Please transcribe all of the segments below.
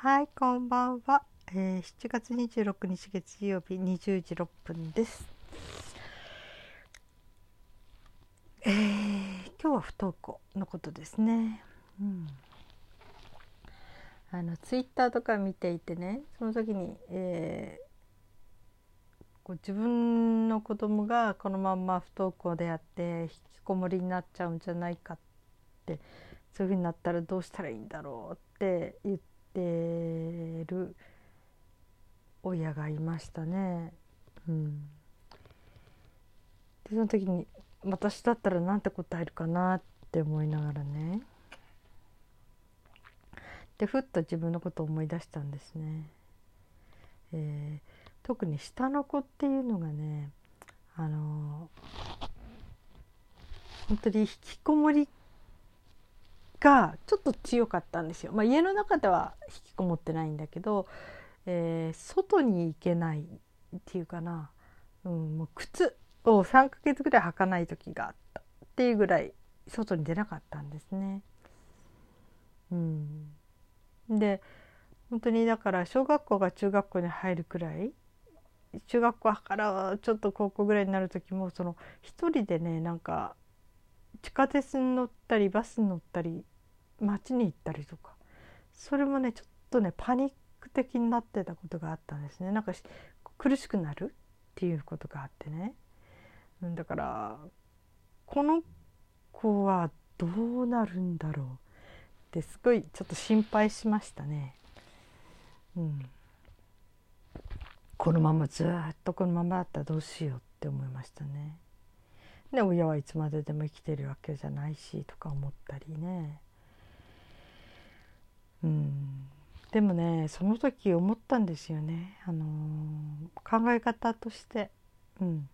はい、こんばんは。えー、7月26日月曜日20時6分です。えー、今日は不登校のことですね。うん。あのツイッターとか見ていてね、その時に、えー、こう自分の子供がこのまんま不登校であって引きこもりになっちゃうんじゃないかってそういうふうになったらどうしたらいいんだろうって言って。てる親がいましたね。うん、でその時に私だったら何て答えるかなって思いながらねでふっと自分のことを思い出したんですね。えー、特に下の子っていうのがねあのー本当に引きこもりがちょっと強かったんですよ。まあ、家の中では引きこもってないんだけど、えー、外に行けないっていうかな、うん、もう靴を3ヶ月ぐらい履かない時があったっていうぐらい外に出なかったんですね。うん、で本当にだから小学校が中学校に入るくらい中学校からちょっと高校ぐらいになる時もその一人でねなんか地下鉄に乗ったりバスに乗ったり街に行ったりとか。それもねちょっとねパニック的になってたことがあったんですね。なんか苦しくなるっていうことがあってね。だからこの子はどうなるんだろうってすごいちょっと心配しましたね。うん、このままずっとこのままだったらどうしようって思いましたね。で親はいつまででも生きてるわけじゃないしとか思ったりね。うん。でもねその時思ったんですよね、あのー、考え方として。うん。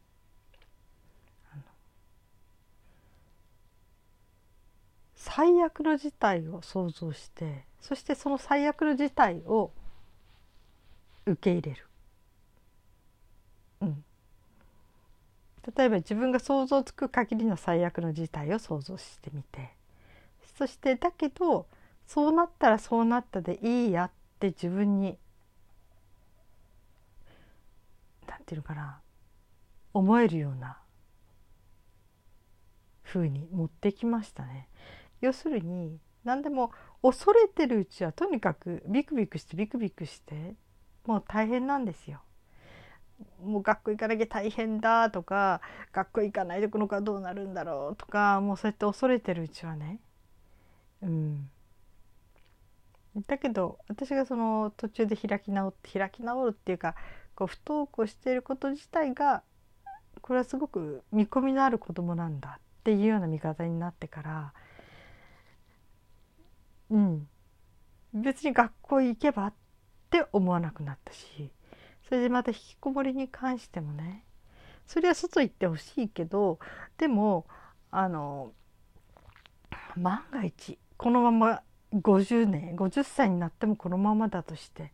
最悪の事態を想像してそしてその最悪の事態を受け入れる、うん、例えば自分が想像つく限りの最悪の事態を想像してみて。そしてだけどそうなったらそうなったでいいやって自分に何て言うのかな思えるような風に持ってきましたね。要するに何でも恐れてるうちはとにかくビクビクしてビクビクしてもう大変なんですよ。もう学校行かなきゃ大変だとか学校行かないでこの子はどうなるんだろうとかもうそうやって恐れてるうちはねうんだけど私がその途中で開き直って開き直るっていうかこう不登校していること自体がこれはすごく見込みのある子供なんだっていうような見方になってからうん。別に学校行けばって思わなくなったしそれでまた引きこもりに関してもねそれは外行ってほしいけどでもあの万が一このまま50年50歳になってもこのままだとして。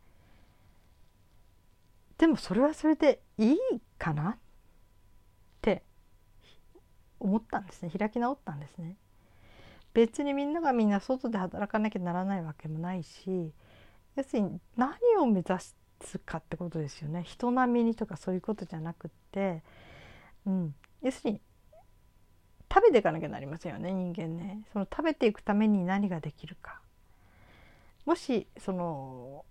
でもそれはそれでいいかな？って思ったんですね。開き直ったんですね。別にみんながみんな外で働かなきゃならないわけもないし要するに何を目指しつかってことですよね。人並みにとかそういうことじゃなくって、うん、要するに食べていかなきゃなりませんよね人間ね。その食べていくために何ができるか。もしその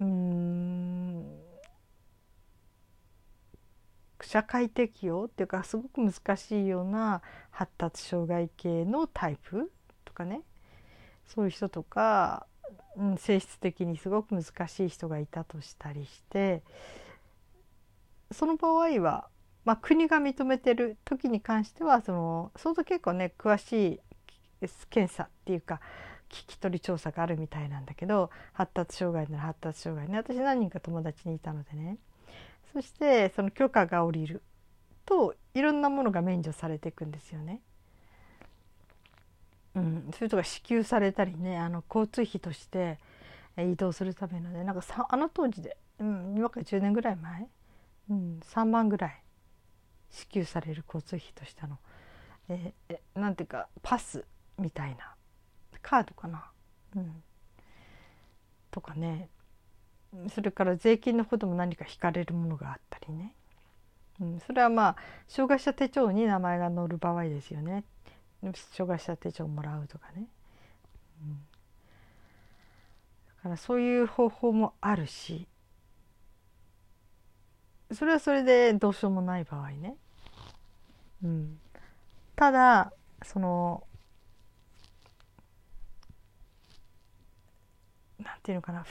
うん社会適応っていうかすごく難しいような発達障害系のタイプとかね。そういう人とかうん、性質的にすごく難しい人がいたとしたりしてその場合は、まあ、国が認めてる時に関してはその相当結構ね詳しい検査っていうか聞き取り調査があるみたいなんだけど発達障害なら発達障害ね。私何人か友達にいたのでね。そしてその許可が下りるといろんなものが免除されていくんですよね。うん、そういうとこ支給されたりねあの交通費として移動するためのね。なんかさあの当時で、うん、今から10年ぐらい前、うん、3万ぐらい支給される交通費としたの、えー、なんていうかパスみたいな。カードかな、うん、とかね。それから税金のことも何か引かれるものがあったりね、うん、それはまあ障害者手帳に名前が載る場合ですよね。障害者手帳をもらうとかね、うん、だからそういう方法もあるし。それはそれでどうしようもない場合ね、うん、ただそのなんていうのかな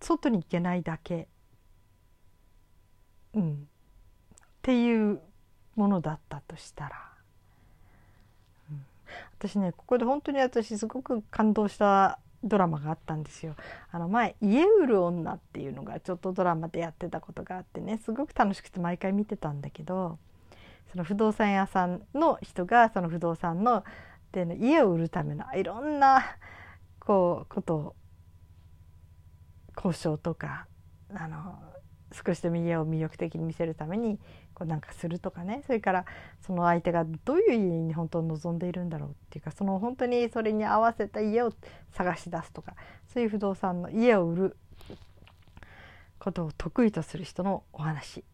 外に行けないだけ、うん、っていうものだったとしたら、うん、私ねここで本当に私すごく感動したドラマがあったんですよ。あの前「家売る女」っていうのがちょっとドラマでやってたことがあってねすごく楽しくて毎回見てたんだけどその不動産屋さんの人がその不動産ので、ね、家を売るためのいろんなこうことを交渉とかあの少しでも家を魅力的に見せるためにこうなんかするとかねそれからその相手がどういう家に本当に望んでいるんだろうっていうかその本当にそれに合わせた家を探し出すとかそういう不動産の家を売ることを得意とする人のお話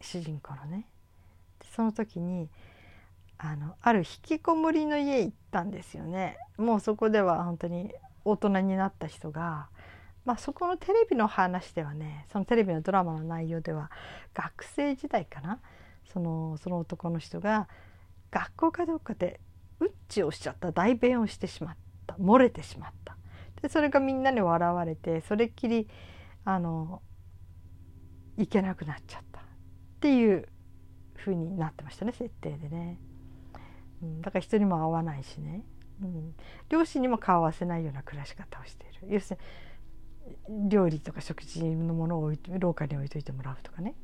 主人公のね。その時にあのある引きこもりの家行ったんですよね。もうそこでは本当に大人になった人がまあ、そこのテレビの話ではねそのテレビのドラマの内容では学生時代かなそのその男の人が学校かどうかでうんちをしちゃった代弁をしてしまった漏れてしまった。でそれがみんなに笑われてそれっきりあのいけなくなっちゃった。っていう風になってましたね設定でね、うん、だから人にも会わないしね、うん、両親にも顔合わせないような暮らし方をしている。要するに料理とか食事のものを廊下に置いといてもらうとかね。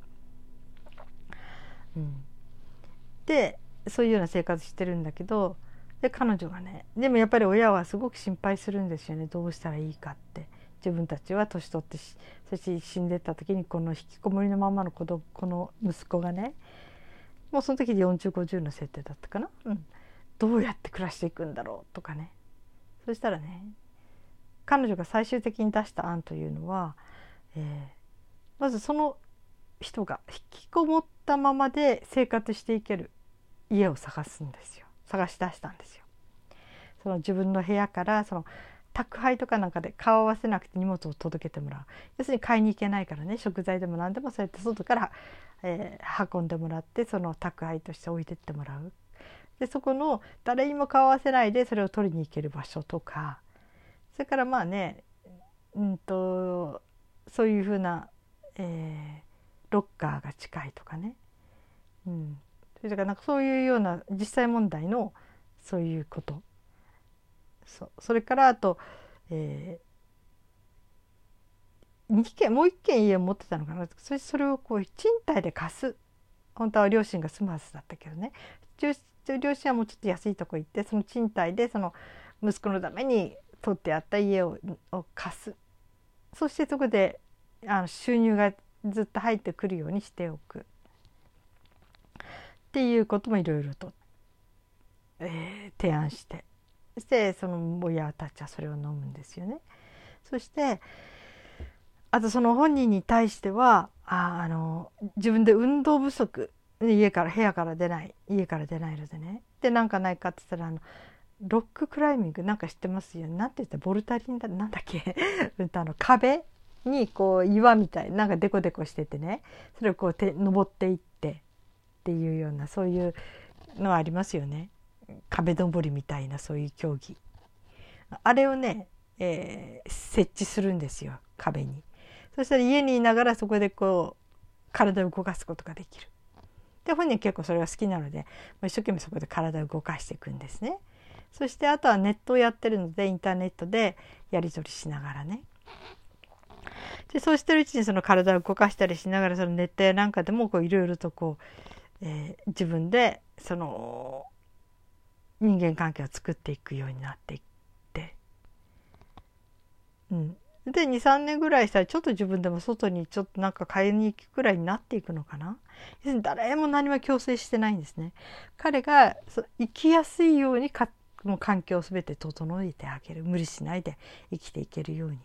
うん、でそういうような生活してるんだけどで彼女がねでもやっぱり親はすごく心配するんですよね。どうしたらいいかって。自分たちは年取ってそして死んでった時にこの引きこもりのままの子供この息子がねもうその時で4050の設定だったかな、うん、どうやって暮らしていくんだろうとかね。そしたらね彼女が最終的に出した案というのは、えー、まずその人が引きこもったままで生活していける家を探すんですよ。探し出したんですよ。その自分の部屋からその宅配とかなんかで顔合わせなくて荷物を届けてもらう。要するに買いに行けないからね。食材でも何でもそうやって外から、えー、運んでもらってその宅配として置いてってもらう。でそこの誰にも顔合わせないでそれを取りに行ける場所とかそれからまあねうんとそういうふうな、えー、ロッカーが近いとかね、うん、それからなんかそういうような実際問題のそういうこと。そそれからあと、えー、2軒もう1軒家を持ってたのかな。それそれをこう賃貸で貸す。本当は両親が住むはずだったけどね。両親はもうちょっと安いとこ行ってその賃貸でその息子のために取ってあった家を貸す。そしてそこであの収入がずっと入ってくるようにしておく。っていうこともいろいろと、えー、提案して。そしてその親たちはそれを飲むんですよね。そしてあとその本人に対してはああの自分で運動不足。家から部屋から出ない。家から出ないのでね。でなんかないかって言ったらあのロッククライミングなんか知ってますよ。ねなんて言った？ボルタリンだなんだっけ？あの壁にこう岩みたいなんかデコデコしててね。それをこうて登っていってっていうようなそういうのはありますよね。壁登りみたいなそういう競技。あれをね、えー、設置するんですよ。壁に。そしたら家にいながらそこでこう体を動かすことができる。で本人結構それが好きなので一生懸命そこで体を動かしていくんですね。そしてあとはネットをやってるのでインターネットでやり取りしながらね。でそうしてるうちにその体を動かしたりしながらそのネットやなんかでもいろいろとこう、えー、自分でその人間関係を作っていくようになっていって、うん、で23年ぐらいしたらちょっと自分でも外にちょっとなんか買いに行くくらいになっていくのかな。誰も何も強制してないんですね。彼が生きやすいようにもう環境を全て整えてあげる無理しないで生きていけるように。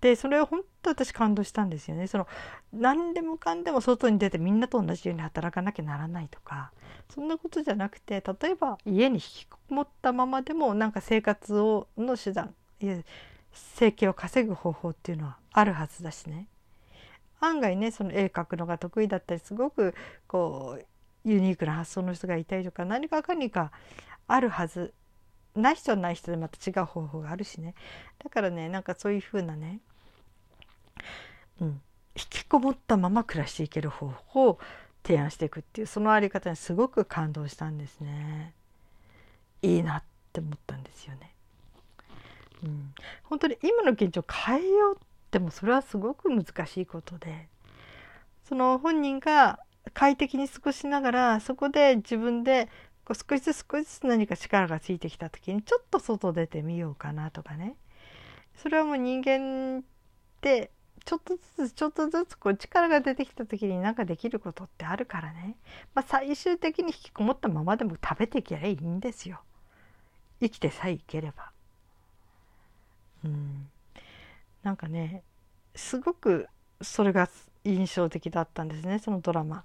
でそれを本当私感動したんですよねその何でもかんでも外に出てみんなと同じように働かなきゃならないとかそんなことじゃなくて例えば家に引きこもったままでもなんか生活をの手段いや生計を稼ぐ方法っていうのはあるはずだしね。案外ねその絵描くのが得意だったりすごくこうユニークな発想の人がいたりとか何かかにかあるはずない人はない人でまた違う方法があるしねだからねなんかそういうふうなね、うん、引きこもったまま暮らしていける方法を提案していくっていうそのあり方にすごく感動したんですね。いいなって思ったんですよね。うん、本当に今の現状変えようってもそれはすごく難しいことでその本人が快適に過ごしながらそこで自分でこう少しずつ少しずつ何か力がついてきた時にちょっと外出てみようかなとかねそれはもう人間ってちょっとずつちょっとずつこう力が出てきた時に何かできることってあるからね、まあ、最終的に引きこもったままでも食べていけばいいんですよ生きてさえいければ。うん、なんかねすごくそれが印象的だったんですねそのドラマ。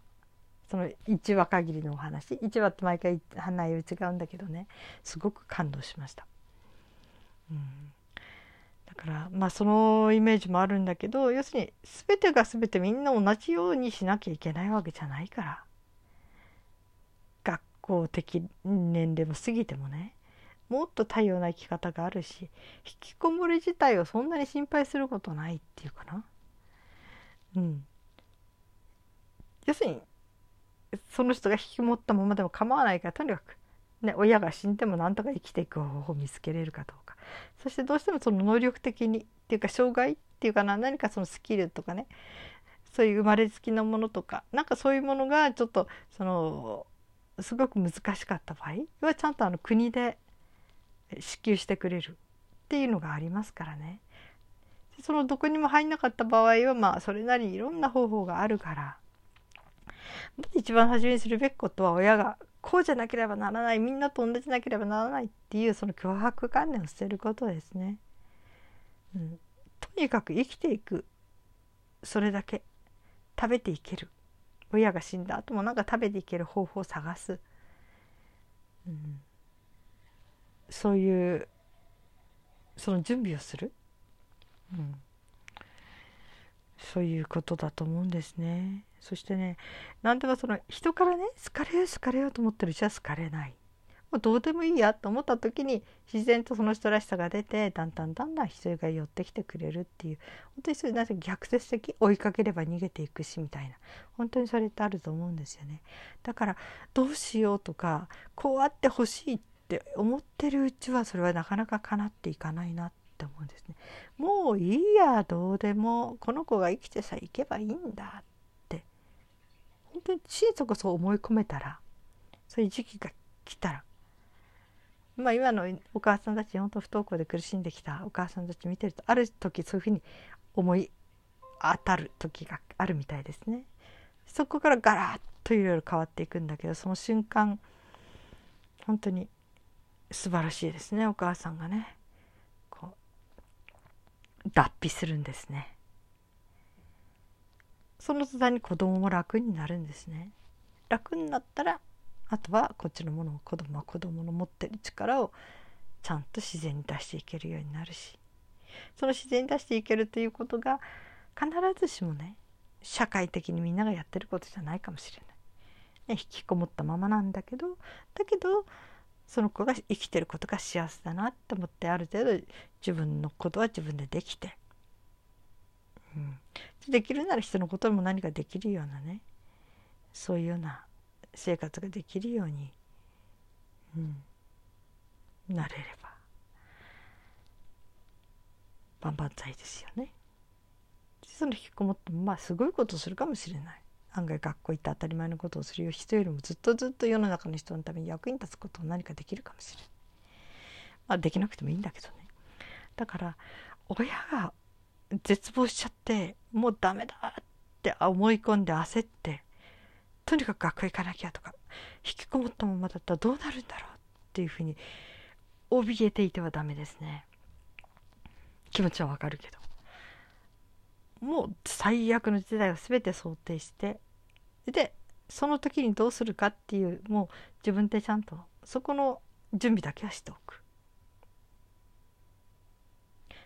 その1話限りのお話。1話って毎回内容違うんだけどね。すごく感動しました。うん、だからまあそのイメージもあるんだけど要するに全てが全てみんな同じようにしなきゃいけないわけじゃないから。学校的年齢も過ぎてもね。もっと多様な生き方があるし引きこもり自体をそんなに心配することないっていうかな。うん、要するにその人が引きこもったままでも構わないからとにかく、ね、親が死んでもなんとか生きていく方法を見つけれるかどうかそしてどうしてもその能力的にっていうか障害っていうかな何かそのスキルとかねそういう生まれつきのものとかなんかそういうものがちょっとそのすごく難しかった場合はちゃんとあの国で支給してくれるっていうのがありますからね。そのどこにも入んなかった場合はまあそれなりにいろんな方法があるから一番初めにするべきことは親がこうじゃなければならないみんなと同じなければならないっていうその脅迫観念を捨てることですね。うん、とにかく生きていく。それだけ食べていける。親が死んだ後もなんか食べていける方法を探す、うん、そういうその準備をする、うん、そういうことだと思うんですね。そしてね何でもその人からね好かれよう好かれようと思ってるうちは好かれない。もうどうでもいいやと思った時に自然とその人らしさが出てだんだんだんだん人が寄ってきてくれるっていう本当にそれなぜ逆説的追いかければ逃げていくしみたいな本当にそれってあると思うんですよねだからどうしようとかこうあってほしいって思ってるうちはそれはなかなか叶っていかないなって思うんですねもういいやどうでもこの子が生きてさえいけばいいんだ当に心底そう思い込めたらそういう時期が来たらまあ今のお母さんたち本当不登校で苦しんできたお母さんたち見てるとある時そういうふうに思い当たる時があるみたいですね。そこからガラッといろいろ変わっていくんだけどその瞬間本当に素晴らしいですねお母さんがねこう脱皮するんですねその途端に子供も楽になるんですね楽になったらあとはこっちのものを子供は子供の持ってる力をちゃんと自然に出していけるようになるしその自然に出していけるということが必ずしもね社会的にみんながやってることじゃないかもしれない。ね、引きこもったままなんだけどだけどその子が生きてることが幸せだなって思ってある程度自分のことは自分でできて、うん、できるなら人のことも何かできるようなねそういうような生活ができるように、うん、なれれば万々歳ですよね。その引きこもってまあすごいことするかもしれない案外学校行って当たり前のことをするよ人よりもずっとずっと世の中の人のために役に立つことを何かできるかもしれない。まあできなくてもいいんだけどね。だから親が絶望しちゃってもうダメだって思い込んで焦ってとにかく学校行かなきゃとか引きこもったままだったらどうなるんだろうっていうふうに怯えていてはダメですね。気持ちはわかるけど。もう最悪の事態を全て想定してでその時にどうするかっていうもう自分でちゃんとそこの準備だけはしておく。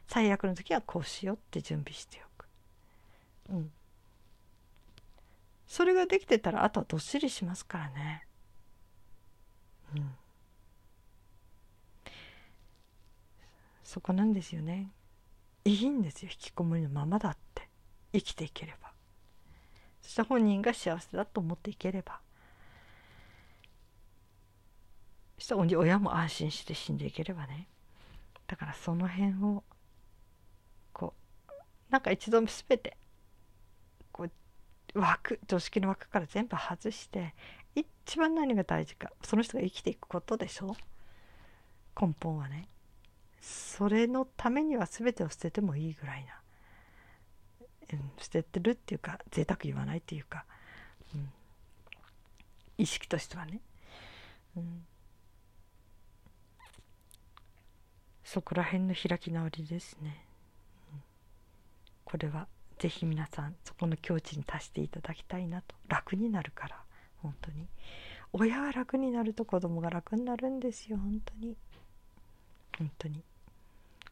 最悪の時はこうしようって準備しておく。うん。それができてたらあとはどっしりしますからね。うん。そこなんですよね。いいんですよ。引きこもりのままだって。生きていければ。そして本人が幸せだと思っていければ。そして親も安心して死んでいければね。だからその辺をなんか一度全てこう枠常識の枠から全部外して一番何が大事かその人が生きていくことでしょ？根本はね。それのためには全てを捨ててもいいぐらいな、捨ててるっていうか贅沢言わないっていうか、うん、意識としてはね、うん、そこら辺の開き直りですね、これは是非皆さんそこの境地に達していただきたいなと楽になるから本当に親が楽になると子供が楽になるんですよ本当に本当に。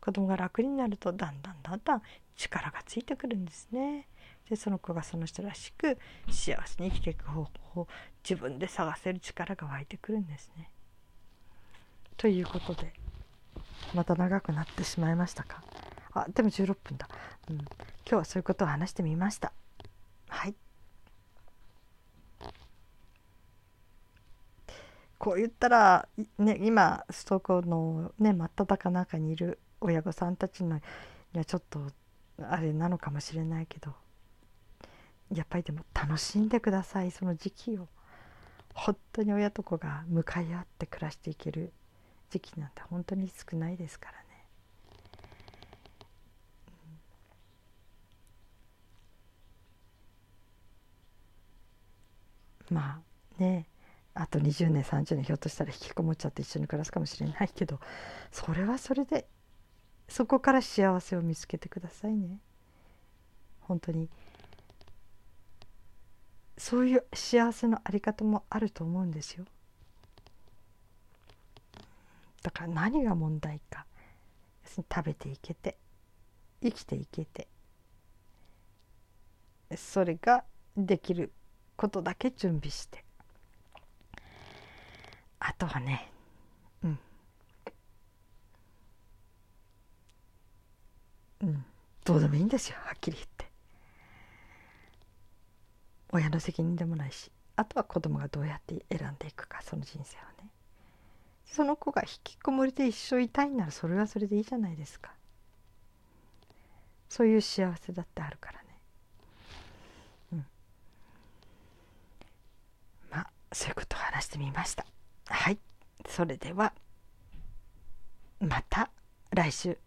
子供が楽になるとだんだんだんだん力がついてくるんですね。でその子がその人らしく幸せに生きていく方法を自分で探せる力が湧いてくるんですね。ということでまた長くなってしまいましたか？あでも16分だ、うん、今日はそういうことを話してみました。はい。こう言ったら、ね、今ストークのね真っ只中にいる親御さんたちのにはちょっとあれなのかもしれないけどやっぱりでも楽しんでください。その時期を。本当に親と子が向かい合って暮らしていける時期なんて本当に少ないですからね。まあねあと20年30年ひょっとしたら引きこもっちゃって一緒に暮らすかもしれないけどそれはそれでそこから幸せを見つけてくださいね。本当に。そういう幸せのあり方もあると思うんですよ。だから何が問題か。食べていけて生きていけて。それができることだけ準備して。あとはねうん。うん。どうでもいいんですよはっきり言って。親の責任でもないしあとは子供がどうやって選んでいくかその人生をね。その子が引きこもりで一生いたいならそれはそれでいいじゃないですか。そういう幸せだってあるからねうんまあそういうことを話してみました。はい。それではまた来週。